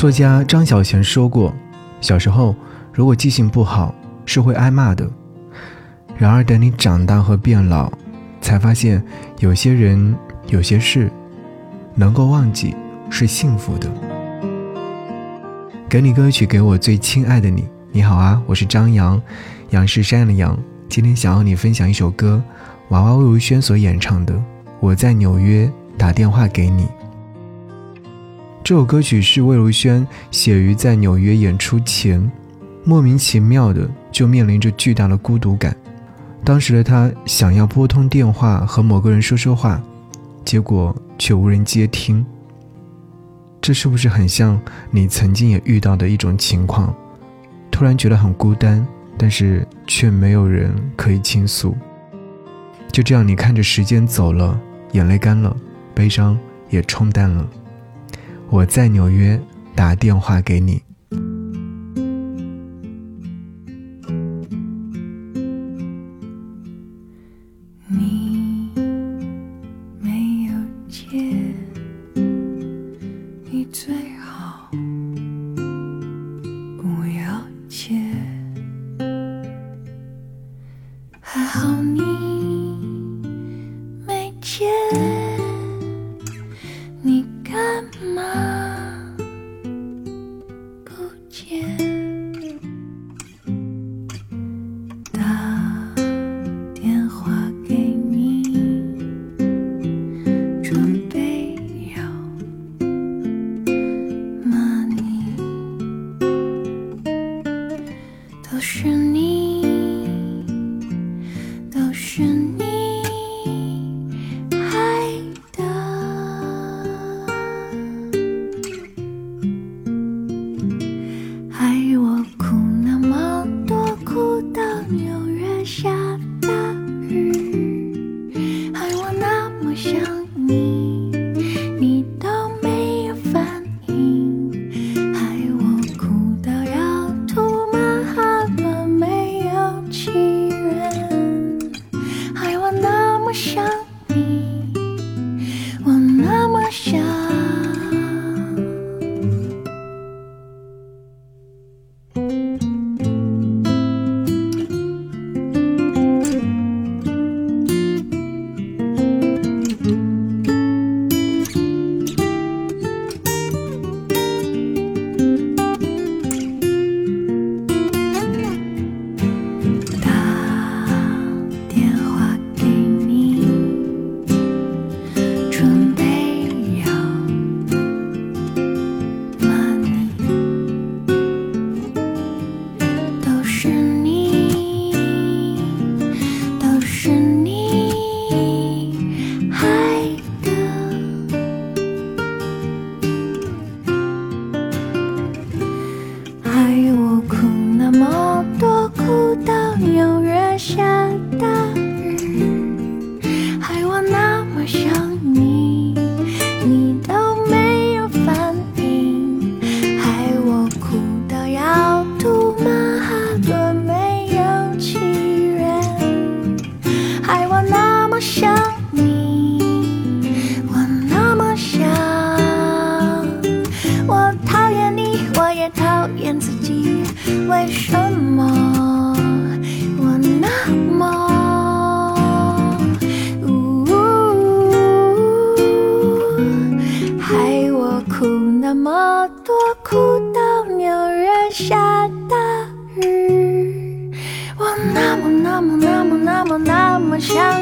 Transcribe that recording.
作家张小娴说过：“小时候如果记性不好，是会挨骂的。然而等你长大和变老，才发现有些人、有些事，能够忘记是幸福的。”给你歌曲，给我最亲爱的你。你好啊，我是张扬，杨是山羊的羊。今天想要你分享一首歌，娃娃魏如萱所演唱的《我在纽约打电话给你》。这首歌曲是魏如萱写于在纽约演出前，莫名其妙的就面临着巨大的孤独感。当时的她想要拨通电话和某个人说说话，结果却无人接听。这是不是很像你曾经也遇到的一种情况？突然觉得很孤单。但是却没有人可以倾诉。就这样，你看着时间走了，眼泪干了，悲伤也冲淡了。我在纽约打电话给你。你没有接，你最好不要接。还好你见。想 ocean. 讨厌自己为什么我那么呜，害我哭那么多，哭到纽约下大雨。我那么那么那么那么那么想，